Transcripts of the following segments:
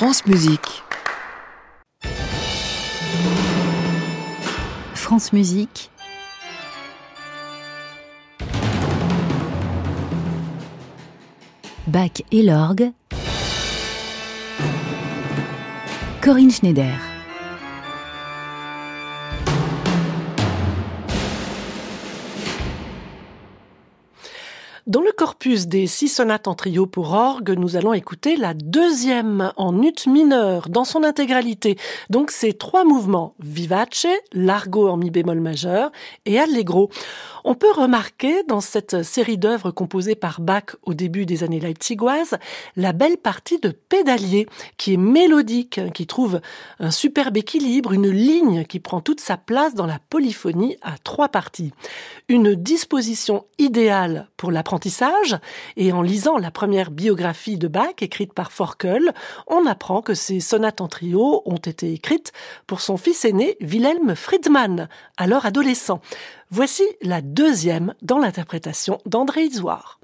France Musique. France Musique. Bach et l'orgue. Corinne Schneider. Dans le corpus des six sonates en trio pour orgue, nous allons écouter la deuxième en ut mineur dans son intégralité. Donc ces trois mouvements, vivace, largo en mi bémol majeur et allegro. On peut remarquer dans cette série d'œuvres composées par Bach au début des années leipzigoises la belle partie de pédalier qui est mélodique, qui trouve un superbe équilibre, une ligne qui prend toute sa place dans la polyphonie à trois parties. Une disposition idéale pour et en lisant la première biographie de Bach écrite par Forkel, on apprend que ces sonates en trio ont été écrites pour son fils aîné Wilhelm Friedmann, alors adolescent. Voici la deuxième dans l'interprétation d'André Isoire.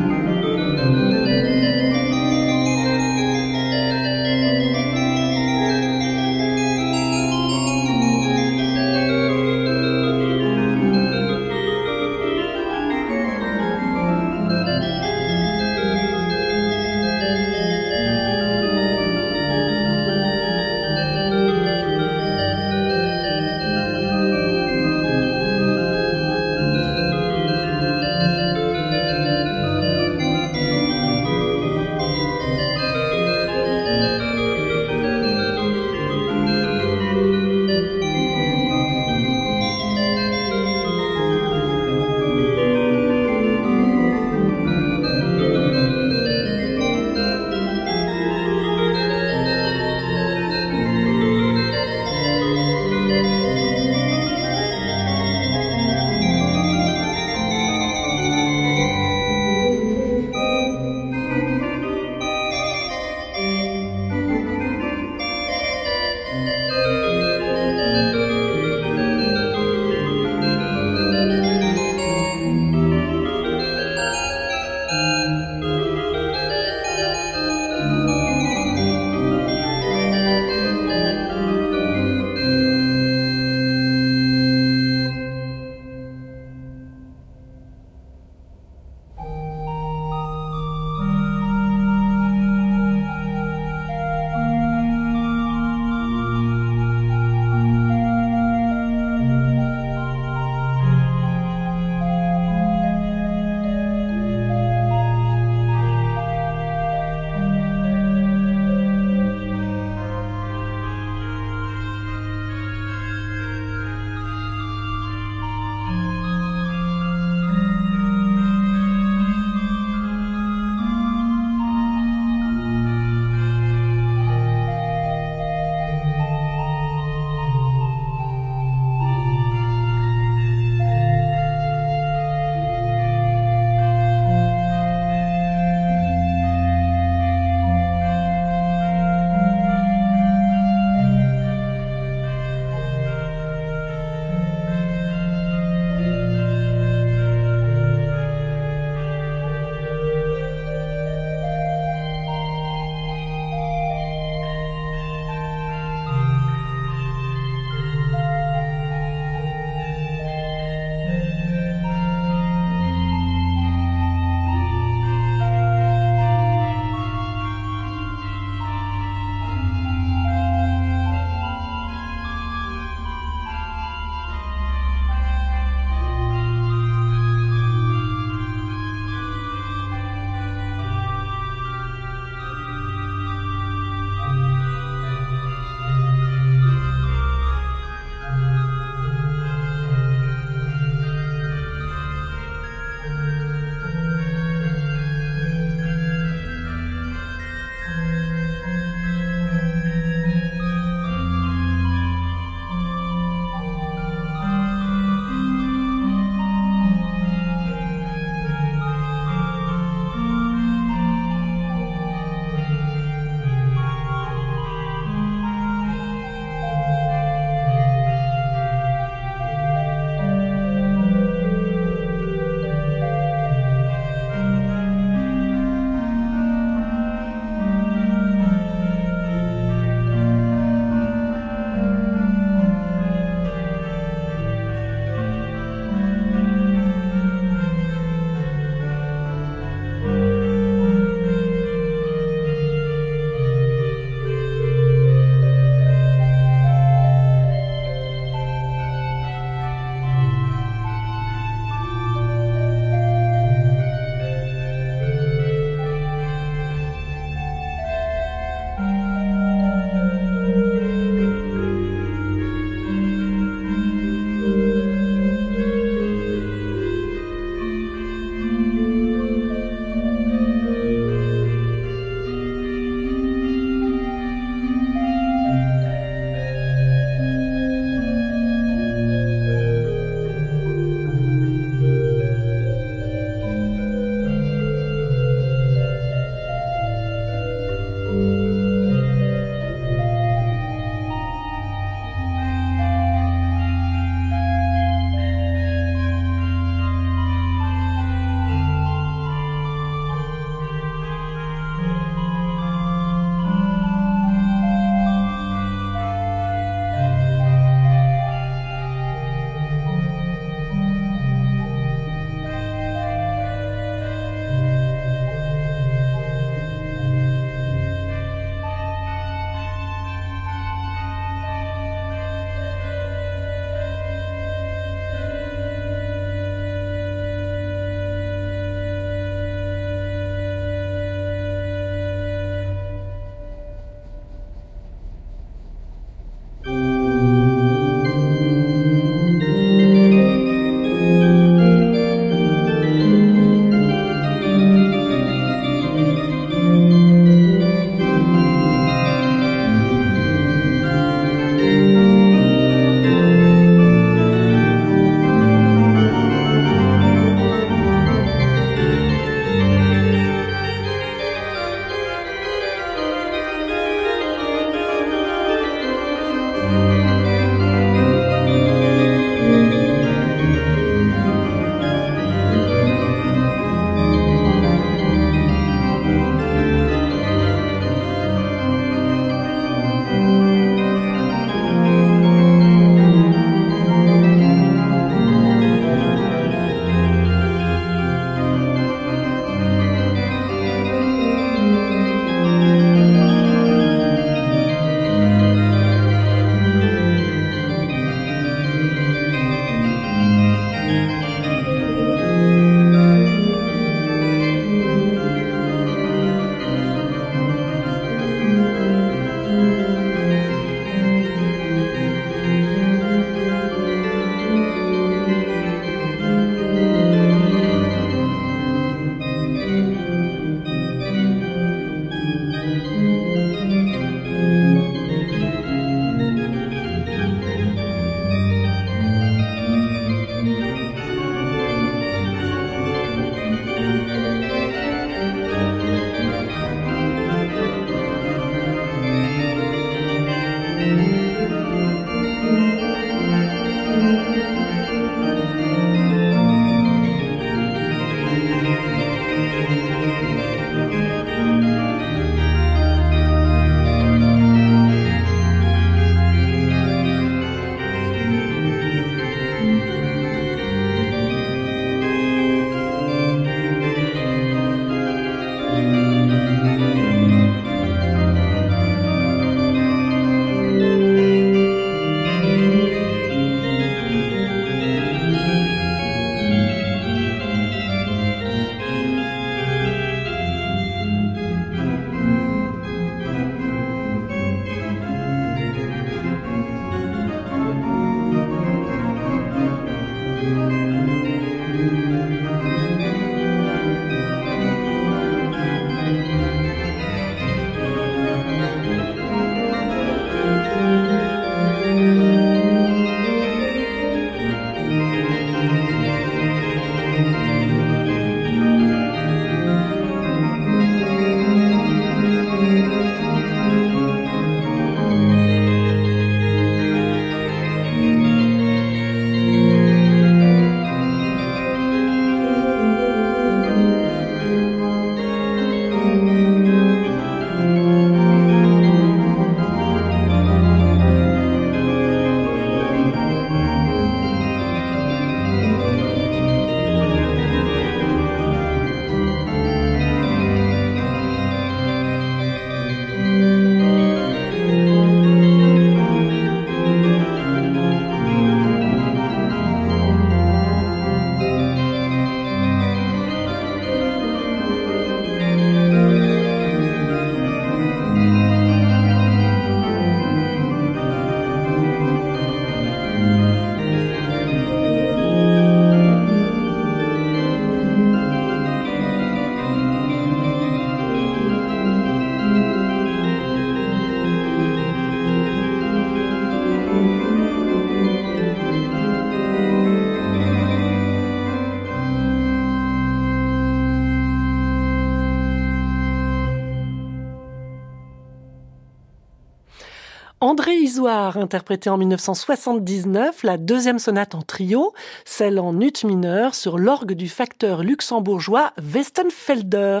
André Isoire interprétait en 1979 la deuxième sonate en trio, celle en ut mineur sur l'orgue du facteur luxembourgeois Westenfelder,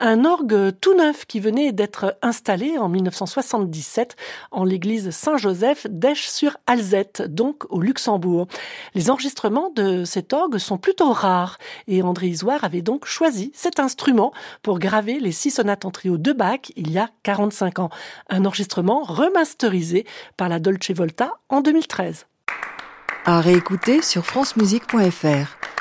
un orgue tout neuf qui venait d'être installé en 1977 en l'église Saint-Joseph d'Esch-sur-Alzette, donc au Luxembourg. Les enregistrements de cet orgue sont plutôt rares et André Isoire avait donc choisi cet instrument pour graver les six sonates en trio de Bach il y a 45 ans. Un enregistrement remasterisé par la Dolce Volta en 2013. À réécouter sur francemusique.fr.